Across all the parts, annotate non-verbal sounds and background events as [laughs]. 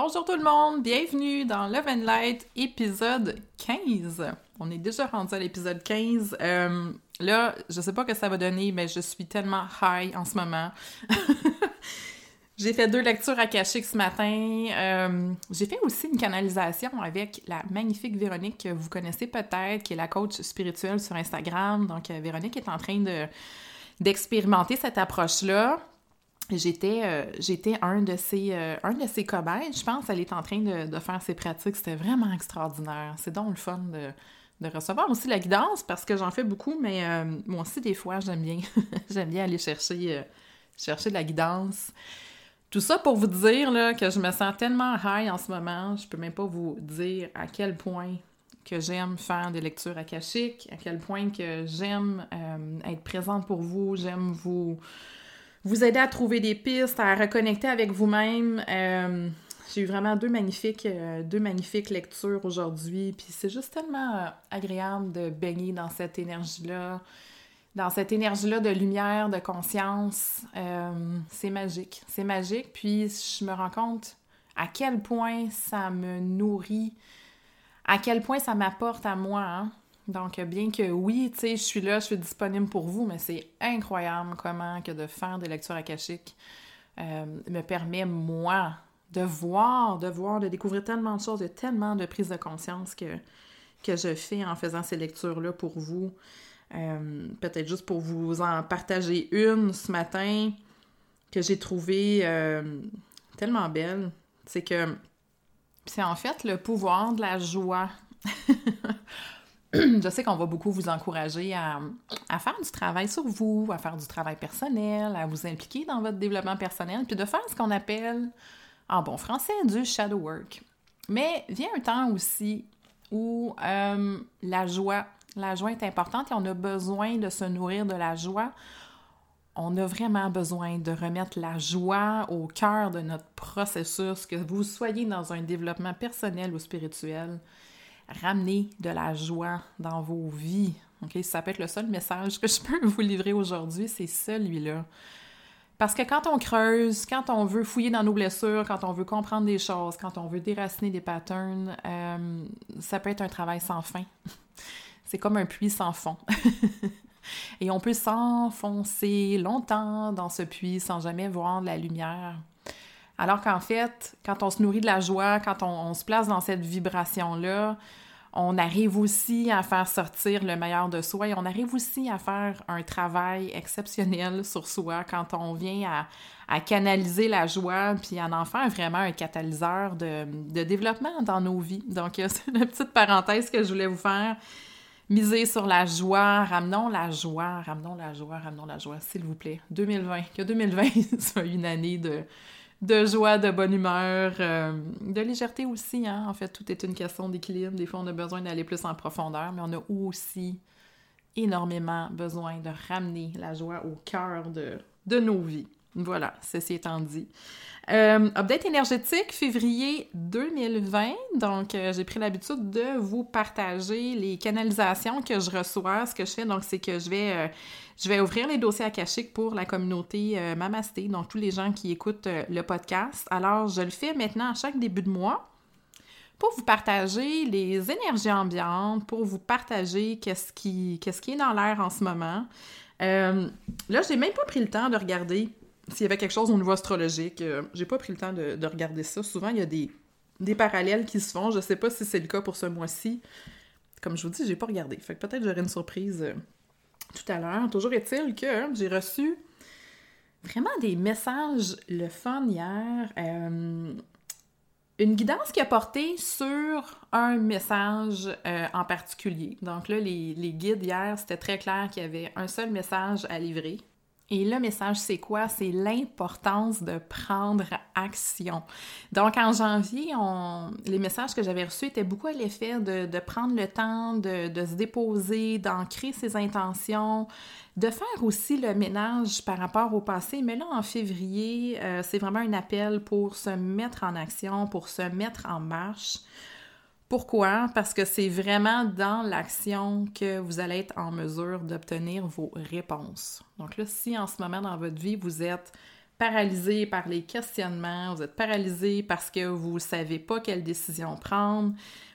Bonjour tout le monde, bienvenue dans Love and Light épisode 15. On est déjà rendu à l'épisode 15. Euh, là, je sais pas que ça va donner, mais je suis tellement high en ce moment. [laughs] j'ai fait deux lectures akashiques ce matin. Euh, j'ai fait aussi une canalisation avec la magnifique Véronique que vous connaissez peut-être, qui est la coach spirituelle sur Instagram. Donc, euh, Véronique est en train de d'expérimenter cette approche-là j'étais euh, j'étais un de ses euh, un de cobayes. Je pense elle est en train de, faire ses pratiques. C'était vraiment extraordinaire. C'est donc le fun de, recevoir aussi la guidance parce que j'en fais beaucoup mais euh, moi aussi des fois j'aime bien [laughs] j'aime bien aller chercher chercher de la guidance. Tout ça pour vous dire là, que je me sens tellement high en ce moment. Je peux même pas vous dire à quel point que j'aime faire des lectures akashiques, à quel point que j'aime être présente pour vous, j'aime vous vous aider à trouver des pistes, à reconnecter avec vous-même. Euh, j'ai eu vraiment deux magnifiques, euh, deux magnifiques lectures aujourd'hui, puis c'est juste tellement euh, agréable de baigner dans cette énergie-là, dans cette énergie-là de lumière, de conscience. c'est magique, c'est magique, puis je me rends compte à quel point ça me nourrit, à quel point ça m'apporte à moi. Hein? Donc, bien que oui, tu sais, je suis là, je suis disponible pour vous, mais c'est incroyable comment que de faire des lectures akashiques euh, me permet, moi, de voir, de voir, de découvrir tellement de choses, de tellement de prises de conscience que, que je fais en faisant ces lectures-là pour vous. Euh, peut-être juste pour vous en partager une ce matin que j'ai trouvée euh, tellement belle. C'est que c'est en fait le pouvoir de la joie. [laughs] [clears throat] je sais qu'on va beaucoup vous encourager à, faire du travail sur vous, à faire du travail personnel, à vous impliquer dans votre développement personnel, puis de faire ce qu'on appelle, en bon français, du shadow work. Mais vient un temps aussi où euh, la joie, la joie est importante et on a besoin de se nourrir de la joie. On a vraiment besoin de remettre la joie au cœur de notre processus, que vous soyez dans un développement personnel ou spirituel ramener de la joie dans vos vies. OK? Ça peut être le seul message que je peux [laughs] vous livrer aujourd'hui, c'est celui-là. Parce que quand on creuse, quand on veut fouiller dans nos blessures, quand on veut comprendre des choses, quand on veut déraciner des patterns, euh, ça peut être un travail sans fin. [laughs] c'est comme un puits sans fond. [laughs] Et on peut s'enfoncer longtemps dans ce puits sans jamais voir de la lumière. Alors qu'en fait, quand on se nourrit de la joie, quand on, se place dans cette vibration-là, on arrive aussi à faire sortir le meilleur de soi et on arrive aussi à faire un travail exceptionnel sur soi quand on vient à, canaliser la joie puis à en faire vraiment un catalyseur de, développement dans nos vies. Donc, c'est [laughs] une petite parenthèse que je voulais vous faire. Miser sur la joie, ramenons la joie, ramenons la joie, ramenons la joie, s'il vous plaît. 2020, que 2020 [laughs] soit une année de, de joie, de bonne humeur, euh, de légèreté aussi. Hein? En fait, tout est une question d'équilibre. Des fois, on a besoin d'aller plus en profondeur, mais on a aussi énormément besoin de ramener la joie au cœur de, de nos vies. Voilà, ceci étant dit. Euh, update énergétique, février 2020. Donc, euh, j'ai pris l'habitude de vous partager les canalisations que je reçois. Ce que je fais, donc, c'est que je vais, euh, ouvrir les dossiers akashiques pour la communauté Mamasté, donc tous les gens qui écoutent le podcast. Alors, je le fais maintenant à chaque début de mois pour vous partager les énergies ambiantes, pour vous partager qu'est-ce qui, qu'est-ce qui est dans l'air en ce moment. là, j'ai même pas pris le temps de regarder s'il y avait quelque chose au niveau astrologique. Euh, j'ai pas pris le temps de, regarder ça. Souvent, il y a des, parallèles qui se font. Je sais pas si c'est le cas pour ce mois-ci. Comme je vous dis, j'ai pas regardé. Fait que peut-être j'aurai une surprise euh, tout à l'heure. Toujours est-il que j'ai reçu vraiment des messages le fun hier. Euh, une guidance qui a porté sur un message en particulier. Donc là, les, les guides hier, c'était très clair qu'il y avait un seul message à livrer. Et le message, c'est quoi? C'est l'importance de prendre action. Donc, en janvier, on... les messages que j'avais reçus étaient beaucoup à l'effet de, prendre le temps de, de se déposer, d'ancrer ses intentions, de faire aussi le ménage par rapport au passé. Mais là, en février, euh, c'est vraiment un appel pour se mettre en action, pour se mettre en marche. Pourquoi? Parce que c'est vraiment dans l'action que vous allez être en mesure d'obtenir vos réponses. Donc là, si en ce moment dans votre vie, vous êtes paralysé par les questionnements, vous êtes paralysé parce que vous ne savez pas quelle décision prendre,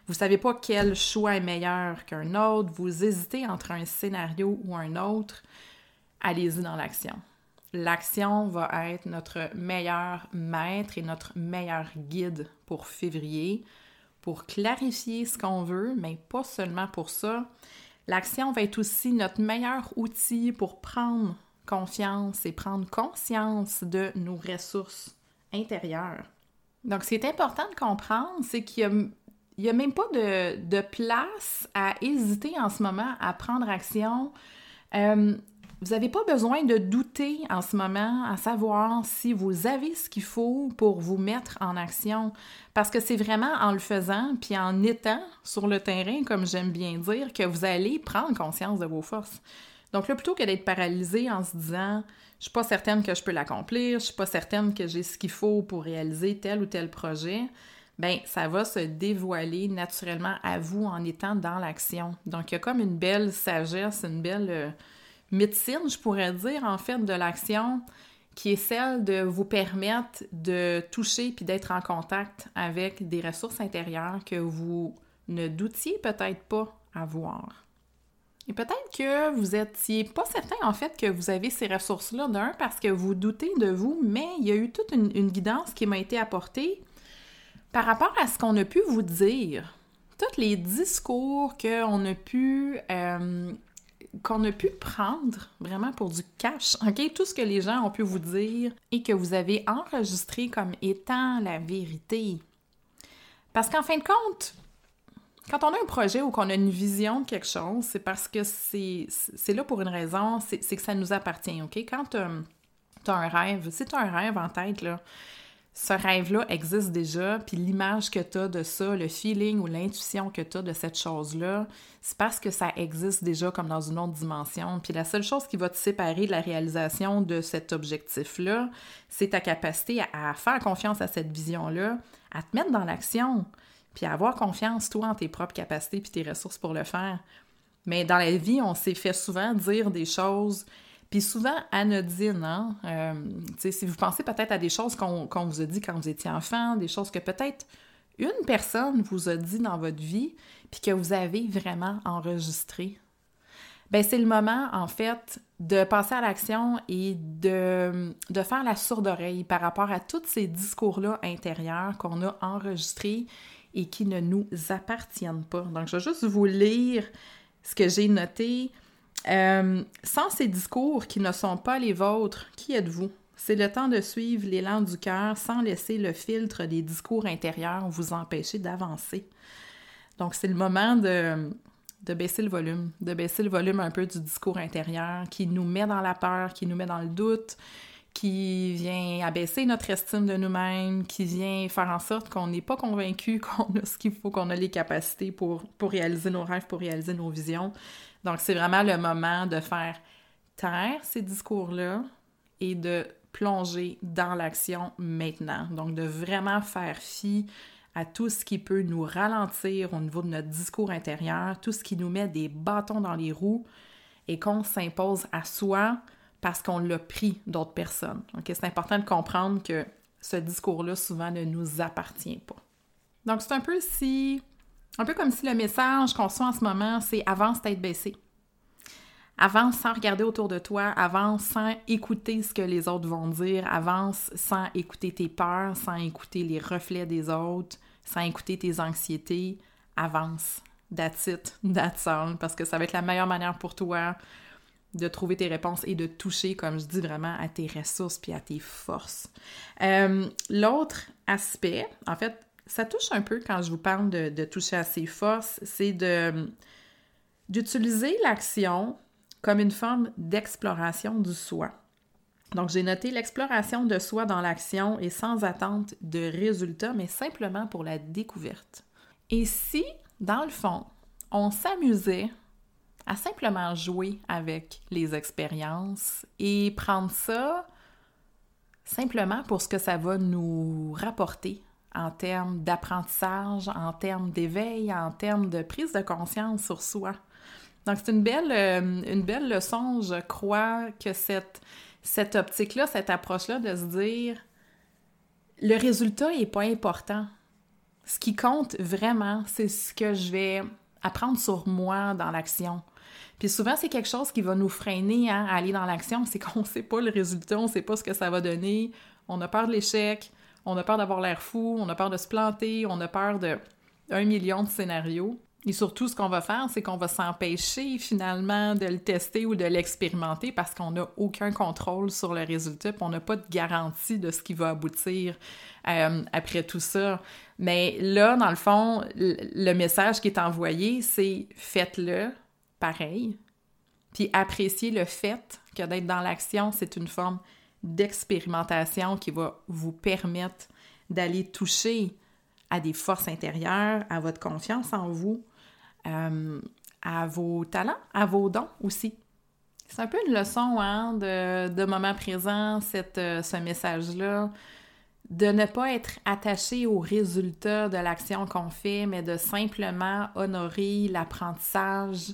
vous ne savez pas quel choix est meilleur qu'un autre, vous hésitez entre un scénario ou un autre, allez-y dans l'action. L'action va être notre meilleur maître et notre meilleur guide pour février pour clarifier ce qu'on veut, mais pas seulement pour ça. L'action va être aussi notre meilleur outil pour prendre confiance et prendre conscience de nos ressources intérieures. Donc, ce qui est important de comprendre, c'est qu'il n'y a, même pas de, place à hésiter en ce moment à prendre action. Euh, vous n'avez pas besoin de douter en ce moment à savoir si vous avez ce qu'il faut pour vous mettre en action. Parce que c'est vraiment en le faisant, puis en étant sur le terrain, comme j'aime bien dire, que vous allez prendre conscience de vos forces. Donc là, plutôt que d'être paralysé en se disant je suis pas certaine que je peux l'accomplir, je suis pas certaine que j'ai ce qu'il faut pour réaliser tel ou tel projet, ben ça va se dévoiler naturellement à vous en étant dans l'action. Donc il y a comme une belle sagesse, une belle euh, médecine, je pourrais dire, en fait, de l'action qui est celle de vous permettre de toucher puis d'être en contact avec des ressources intérieures que vous ne doutiez peut-être pas avoir. Et peut-être que vous étiez pas certain en fait que vous avez ces ressources-là d'un parce que vous doutez de vous, mais il y a eu toute une, guidance qui m'a été apportée par rapport à ce qu'on a pu vous dire. Tous les discours qu'on a pu euh, qu'on a pu prendre vraiment pour du cash, OK? Tout ce que les gens ont pu vous dire et que vous avez enregistré comme étant la vérité. Parce qu'en fin de compte, quand on a un projet ou qu'on a une vision de quelque chose, c'est parce que c'est là pour une raison, c'est que ça nous appartient, OK? Quand tu as, un rêve, si tu un rêve en tête, là, ce rêve-là existe déjà, puis l'image que tu as de ça, le feeling ou l'intuition que tu as de cette chose-là, c'est parce que ça existe déjà comme dans une autre dimension. Puis la seule chose qui va te séparer de la réalisation de cet objectif-là, c'est ta capacité à, faire confiance à cette vision-là, à te mettre dans l'action, puis à avoir confiance, toi, en tes propres capacités puis tes ressources pour le faire. Mais dans la vie, on s'est fait souvent dire des choses puis souvent anodine, hein? Euh, si vous pensez peut-être à des choses qu'on vous a dit quand vous étiez enfant, des choses que peut-être une personne vous a dit dans votre vie, puis que vous avez vraiment enregistré, ben c'est le moment, en fait, de passer à l'action et de, de faire la sourde oreille par rapport à tous ces discours-là intérieurs qu'on a enregistrés et qui ne nous appartiennent pas. Donc, je vais juste vous lire ce que j'ai noté. Euh, sans ces discours qui ne sont pas les vôtres, qui êtes-vous? C'est le temps de suivre l'élan du cœur sans laisser le filtre des discours intérieurs vous empêcher d'avancer. Donc, c'est le moment de, baisser le volume, de baisser le volume un peu du discours intérieur qui nous met dans la peur, qui nous met dans le doute, qui vient abaisser notre estime de nous-mêmes, qui vient faire en sorte qu'on n'est pas convaincu [laughs] qu'on a ce qu'il faut, qu'on a les capacités pour réaliser nos rêves, pour réaliser nos visions. Donc, c'est vraiment le moment de faire taire ces discours-là et de plonger dans l'action maintenant. Donc, de vraiment faire fi à tout ce qui peut nous ralentir au niveau de notre discours intérieur, tout ce qui nous met des bâtons dans les roues et qu'on s'impose à soi parce qu'on l'a pris d'autres personnes. Donc, C'est important de comprendre que ce discours-là, souvent, ne nous appartient pas. Donc, c'est un peu si un peu comme si le message qu'on reçoit en ce moment, c'est avance tête baissée. Avance sans regarder autour de toi, avance sans écouter ce que les autres vont dire, avance sans écouter tes peurs, sans écouter les reflets des autres, sans écouter tes anxiétés, avance. That's it, that's all, parce que ça va être la meilleure manière pour toi de trouver tes réponses et de toucher, comme je dis, vraiment à tes ressources puis à tes forces. Euh, l'autre aspect, en fait, ça touche un peu quand je vous parle de, toucher à ses forces, c'est d'utiliser l'action comme une forme d'exploration du soi. Donc, j'ai noté l'exploration de soi dans l'action et sans attente de résultats, mais simplement pour la découverte. Et si, dans le fond, on s'amusait à simplement jouer avec les expériences et prendre ça simplement pour ce que ça va nous rapporter en termes d'apprentissage, en termes d'éveil, en termes de prise de conscience sur soi. Donc, c'est une belle, euh, une belle leçon, je crois, que cette, cette optique-là, cette approche-là de se dire le résultat n'est pas important. Ce qui compte vraiment, c'est ce que je vais apprendre sur moi dans l'action. Puis souvent, c'est quelque chose qui va nous freiner hein, à aller dans l'action, c'est qu'on ne [laughs] sait pas le résultat, on ne sait pas ce que ça va donner, on a peur de l'échec, on a peur d'avoir l'air fou, on a peur de se planter, on a peur de un million de scénarios. Et surtout, ce qu'on va faire, c'est qu'on va s'empêcher finalement de le tester ou de l'expérimenter parce qu'on n'a aucun contrôle sur le résultat, puis on n'a pas de garantie de ce qui va aboutir euh, après tout ça. Mais là, dans le fond, le message qui est envoyé, c'est faites-le pareil, puis appréciez le fait que d'être dans l'action, c'est une forme d'expérimentation qui va vous permettre d'aller toucher à des forces intérieures, à votre confiance en vous, euh, à vos talents, à vos dons aussi. C'est un peu une leçon hein, de, de, moment présent, cette, euh, ce message-là, de ne pas être attaché au résultat de l'action qu'on fait, mais de simplement honorer l'apprentissage,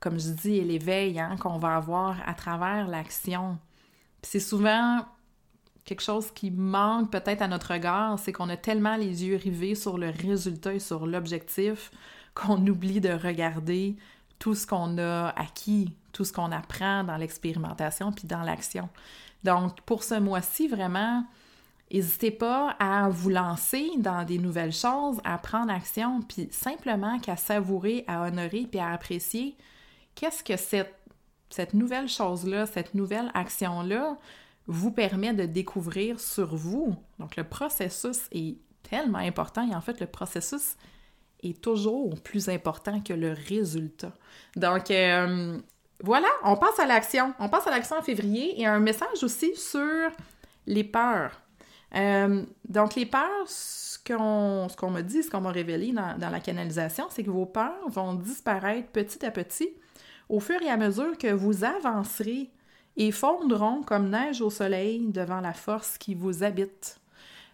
comme je dis, et l'éveil hein, qu'on va avoir à travers l'action. C'est souvent quelque chose qui manque peut-être à notre regard, c'est qu'on a tellement les yeux rivés sur le résultat et sur l'objectif qu'on oublie de regarder tout ce qu'on a acquis, tout ce qu'on apprend dans l'expérimentation puis dans l'action. Donc, pour ce mois-ci, vraiment, n'hésitez pas à vous lancer dans des nouvelles choses, à prendre action, puis simplement qu'à savourer, à honorer, puis à apprécier qu'est-ce que cette, cette nouvelle chose-là, cette nouvelle action-là vous permet de découvrir sur vous. Donc, le processus est tellement important et en fait, le processus est toujours plus important que le résultat. Donc, euh, voilà, on passe à l'action. On passe à l'action en février et un message aussi sur les peurs. Euh, donc, les peurs, ce qu'on m'a dit, ce qu'on m'a révélé dans, dans, la canalisation, c'est que vos peurs vont disparaître petit à petit au fur et à mesure que vous avancerez et fondront comme neige au soleil devant la force qui vous habite.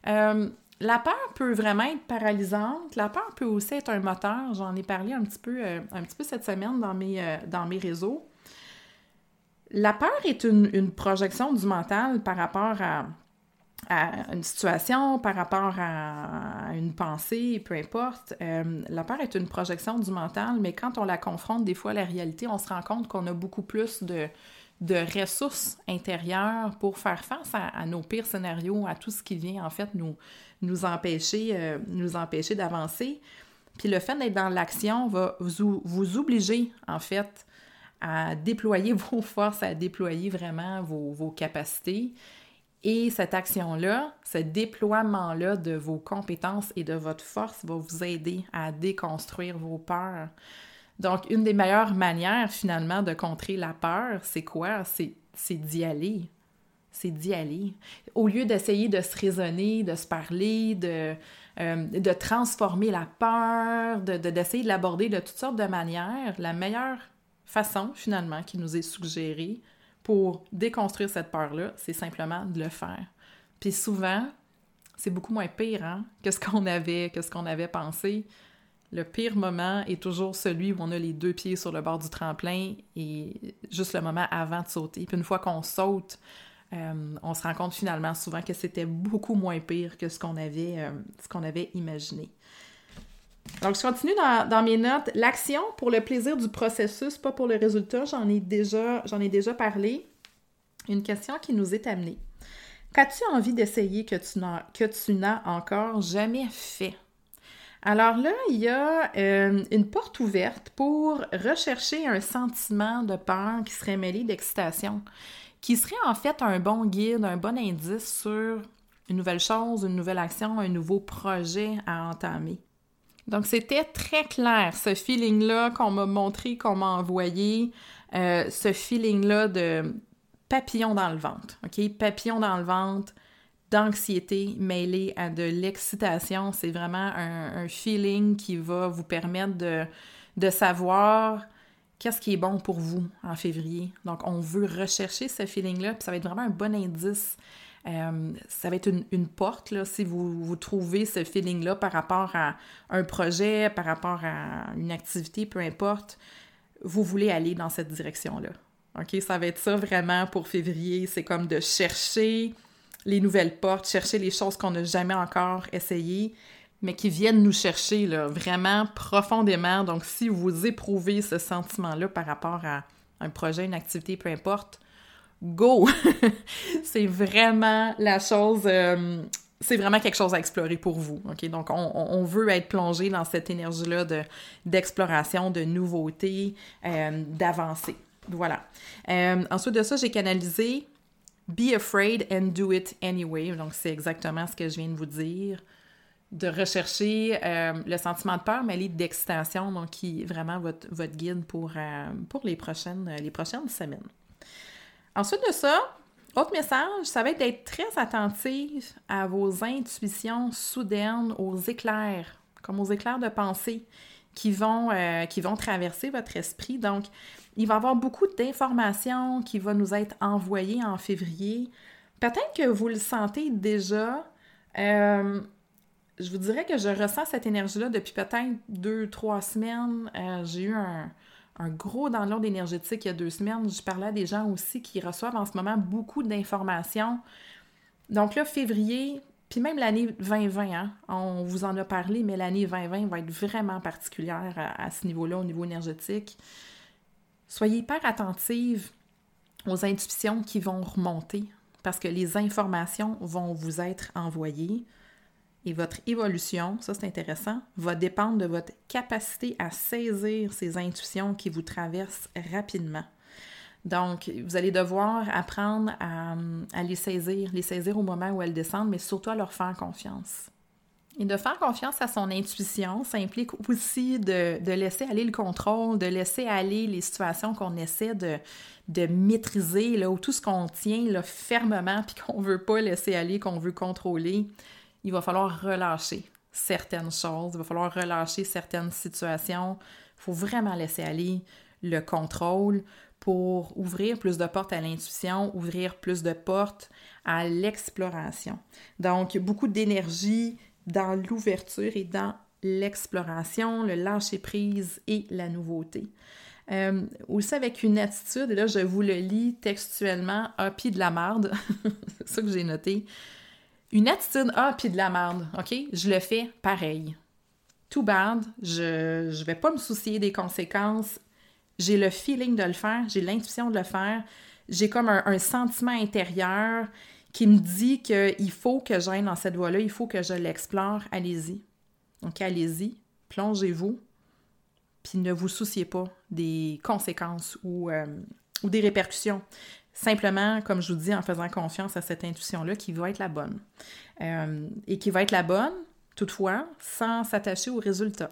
Euh, la peur peut vraiment être paralysante. La peur peut aussi être un moteur. J'en ai parlé un petit peu, euh, un petit cette semaine dans mes, euh, dans mes réseaux. La peur est une, projection du mental par rapport à, une situation, par rapport à, une pensée, peu importe. Euh, la peur est une projection du mental, mais quand on la confronte des fois à la réalité, on se rend compte qu'on a beaucoup plus de, de ressources intérieures pour faire face à, nos pires scénarios, à tout ce qui vient en fait nous, nous empêcher, euh, empêcher d'avancer. Puis le fait d'être dans l'action va vous, vous obliger en fait à déployer [laughs] vos forces, à déployer vraiment vos, vos capacités. Et cette action-là, ce déploiement-là de vos compétences et de votre force va vous aider à déconstruire vos peurs, donc, une des meilleures manières finalement de contrer la peur, c'est quoi? C'est d'y aller. C'est d'y aller. Au lieu d'essayer de se raisonner, de se parler, de, euh, de transformer la peur, d'essayer de, de l'aborder de toutes sortes de manières, la meilleure façon finalement qui nous est suggérée pour déconstruire cette peur-là, c'est simplement de le faire. Puis souvent, c'est beaucoup moins pire hein, que ce qu'on avait, pensé. Le pire moment est toujours celui où on a les deux pieds sur le bord du tremplin et juste le moment avant de sauter. Puis une fois qu'on saute, euh, on se rend compte finalement souvent que c'était beaucoup moins pire que ce qu'on avait, euh, ce qu'on avait imaginé. Donc, je continue dans, mes notes. L'action pour le plaisir du processus, pas pour le résultat, j'en ai, déjà, j'en ai déjà parlé. Une question qui nous est amenée. Qu'as-tu envie d'essayer que tu n'as, encore jamais fait? Alors là, il y a euh, une porte ouverte pour rechercher un sentiment de peur qui serait mêlé d'excitation, qui serait en fait un bon guide, un bon indice sur une nouvelle chose, une nouvelle action, un nouveau projet à entamer. Donc, c'était très clair, ce feeling-là qu'on m'a montré, qu'on m'a envoyé, euh, ce feeling-là de papillon dans le ventre, OK? Papillon dans le ventre, d'anxiété mêlée à de l'excitation. C'est vraiment un, feeling qui va vous permettre de, de savoir qu'est-ce qui est bon pour vous en février. Donc, on veut rechercher ce feeling-là, puis ça va être vraiment un bon indice. Euh, ça va être une, porte, là, si vous, vous trouvez ce feeling-là par rapport à un projet, par rapport à une activité, peu importe, vous voulez aller dans cette direction-là. OK? Ça va être ça vraiment pour février. C'est comme de chercher les nouvelles portes, chercher les choses qu'on n'a jamais encore essayées, mais qui viennent nous chercher là, vraiment profondément. Donc, si vous éprouvez ce sentiment-là par rapport à un projet, une activité, peu importe, go! [laughs] c'est vraiment la chose, euh, c'est vraiment quelque chose à explorer pour vous. OK? Donc, on, veut être plongé dans cette énergie-là d'exploration, de, nouveauté, euh, d'avancer. Voilà. Euh, ensuite de ça, j'ai canalisé Be afraid and do it anyway. Donc, c'est exactement ce que je viens de vous dire. De rechercher euh, le sentiment de peur, mais d'excitation, donc qui est vraiment votre, votre guide pour, pour les, prochaines, les prochaines semaines. Ensuite de ça, autre message, ça va être d'être très attentif à vos intuitions soudaines, aux éclairs, comme aux éclairs de pensée qui vont, euh, qui vont traverser votre esprit. Donc, il va y avoir beaucoup d'informations qui vont nous être envoyées en février. Peut-être que vous le sentez déjà. Euh, je vous dirais que je ressens cette énergie-là depuis peut-être deux, trois semaines. Euh, j'ai eu un, gros download énergétique il y a deux semaines. Je parlais à des gens aussi qui reçoivent en ce moment beaucoup d'informations. Donc là, février, puis même l'année 2020, hein, on vous en a parlé, mais l'année 2020 va être vraiment particulière à ce niveau-là, au niveau énergétique. Soyez hyper attentive aux intuitions qui vont remonter parce que les informations vont vous être envoyées et votre évolution, ça c'est intéressant, va dépendre de votre capacité à saisir ces intuitions qui vous traversent rapidement. Donc, vous allez devoir apprendre à, les saisir, les saisir au moment où elles descendent, mais surtout à leur faire confiance. Et de faire confiance à son intuition, ça implique aussi de, laisser aller le contrôle, de laisser aller les situations qu'on essaie de, de maîtriser, là, ou tout ce qu'on tient là, fermement [laughs] puis qu'on ne veut pas laisser aller, qu'on veut contrôler. Il va falloir relâcher certaines choses, il va falloir relâcher certaines situations. Il faut vraiment laisser aller le contrôle pour ouvrir plus de portes à l'intuition, ouvrir plus de portes à l'exploration. Donc, beaucoup d'énergie, dans l'ouverture et dans l'exploration, le lâcher-prise et la nouveauté. Euh, aussi avec une attitude, et là je vous le lis textuellement, ah, pied de la marde, [laughs] c'est ça que j'ai noté. Une attitude, ah, pied de la marde, ok? Je le fais pareil. Too bad, je ne vais pas me soucier des conséquences. J'ai le feeling de le faire, j'ai l'intuition de le faire, j'ai comme un sentiment intérieur qui me dit qu'il faut que j'aille dans cette voie-là, il faut que je l'explore, allez-y. Donc allez-y, plongez-vous, puis ne vous souciez pas des conséquences ou, euh, ou des répercussions. Simplement, comme je vous dis, en faisant confiance à cette intuition-là qui va être la bonne. Euh, et qui va être la bonne, toutefois, sans s'attacher au résultat.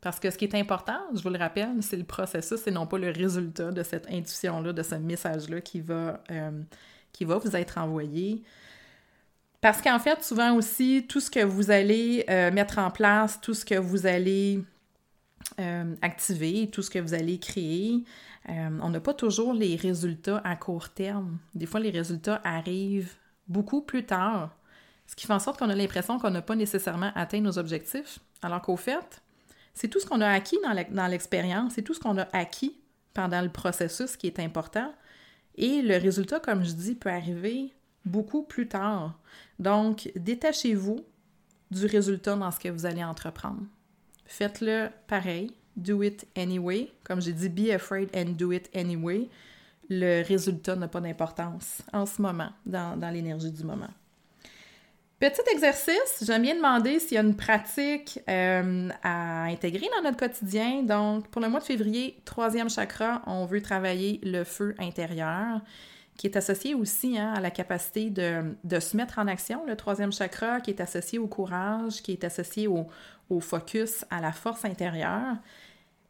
Parce que ce qui est important, je vous le rappelle, c'est le processus et non pas le résultat de cette intuition-là, de ce message-là qui va euh, qui va vous être envoyé. Parce qu'en fait, souvent aussi, tout ce que vous allez euh, mettre en place, tout ce que vous allez activer, tout ce que vous allez créer, euh, on n'a pas toujours les résultats à court terme. Des fois, les résultats arrivent beaucoup plus tard, ce qui fait en sorte qu'on a l'impression qu'on n'a pas nécessairement atteint nos objectifs, alors qu'au fait, c'est tout ce qu'on a acquis dans l'expérience, c'est tout ce qu'on a acquis pendant le processus qui est important. Et le résultat, comme je dis, peut arriver beaucoup plus tard. Donc, détachez-vous du résultat dans ce que vous allez entreprendre. faites-le pareil. Do it anyway. Comme j'ai dit, be afraid and do it anyway. Le résultat n'a pas d'importance en ce moment, dans, dans l'énergie du moment. Petit exercice, j'aime bien demander s'il y a une pratique euh, à intégrer dans notre quotidien. Donc, pour le mois de février, troisième chakra, on veut travailler le feu intérieur, qui est associé aussi hein, à la capacité de, de, se mettre en action. Le troisième chakra, qui est associé au courage, qui est associé au, au focus, à la force intérieure.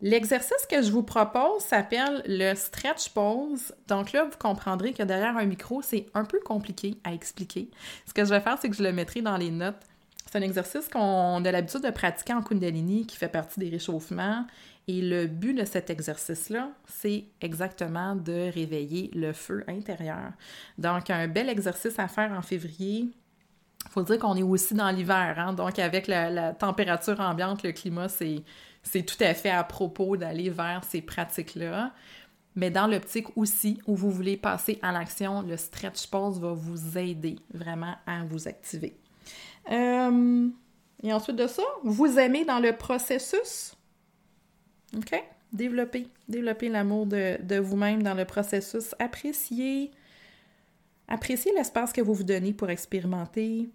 L'exercice que je vous propose s'appelle le stretch pose. Donc là, vous comprendrez que derrière un micro, c'est un peu compliqué à expliquer. Ce que je vais faire, c'est que je le mettrai dans les notes. C'est un exercice qu'on a l'habitude de pratiquer en Kundalini qui fait partie des réchauffements. Et le but de cet exercice-là, c'est exactement de réveiller le feu intérieur. Donc, un bel exercice à faire en février. Il faut dire qu'on est aussi dans l'hiver, hein? donc avec la température ambiante, le climat, c'est c'est tout à fait à propos d'aller vers ces pratiques-là. Mais dans l'optique aussi où vous voulez passer à l'action, le stretch pose va vous aider vraiment à vous activer. Euh, et ensuite de ça, vous aimez dans le processus? OK? Développer, développer l'amour de, vous-même dans le processus. Appréciez l'espace que vous vous donnez pour expérimenter.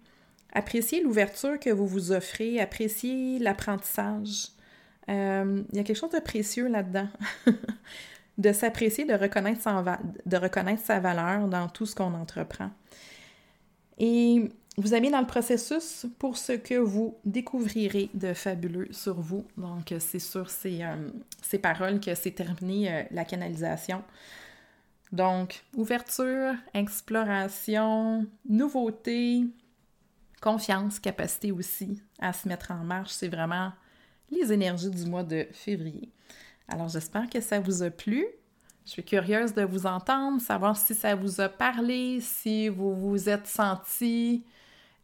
Appréciez l'ouverture que vous vous offrez. Appréciez l'apprentissage. Euh, il y a quelque chose de précieux là-dedans. [laughs] de s'apprécier, de reconnaître, de reconnaître sa valeur dans tout ce qu'on entreprend. Et vous allez dans le processus pour ce que vous découvrirez de fabuleux sur vous. Donc, c'est sur ces, euh, ces paroles que s'est terminée euh, la canalisation. Donc, ouverture, exploration, nouveauté, confiance, capacité aussi à se mettre en marche. C'est vraiment les énergies du mois de février. Alors j'espère que ça vous a plu. Je suis curieuse de vous entendre, savoir si ça vous a parlé, si vous vous êtes senti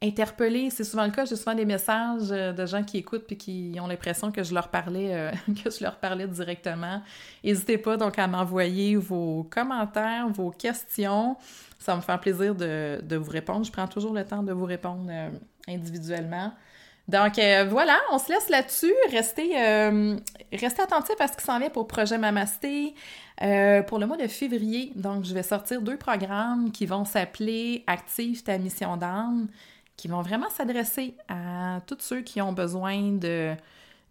interpellé. C'est souvent le cas, j'ai souvent des messages euh, de gens qui écoutent puis qui ont l'impression que je leur parlais euh, [laughs] que je leur parlais directement. N'hésitez pas donc à m'envoyer vos commentaires, vos questions. Ça me faire plaisir de, vous répondre. Je prends toujours le temps de vous répondre euh, individuellement. Donc euh, voilà, on se laisse là-dessus. Restez, euh, restez attentifs à ce qui s'en vient pour Projet Mamasté. Euh, pour le mois de février, donc je vais sortir deux programmes qui vont s'appeler Active ta mission d'âme, qui vont vraiment s'adresser à tous ceux qui ont besoin de,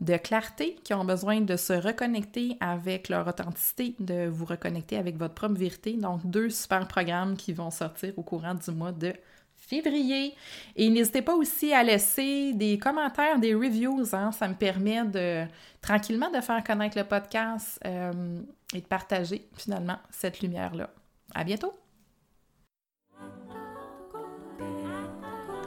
de clarté, qui ont besoin de se reconnecter avec leur authenticité, de vous reconnecter avec votre propre vérité. Donc deux super programmes qui vont sortir au courant du mois de février. Et n'hésitez pas aussi à laisser des commentaires, des reviews. Hein. Ça me permet de tranquillement de faire connaître le podcast euh, et de partager finalement cette lumière-là. À bientôt!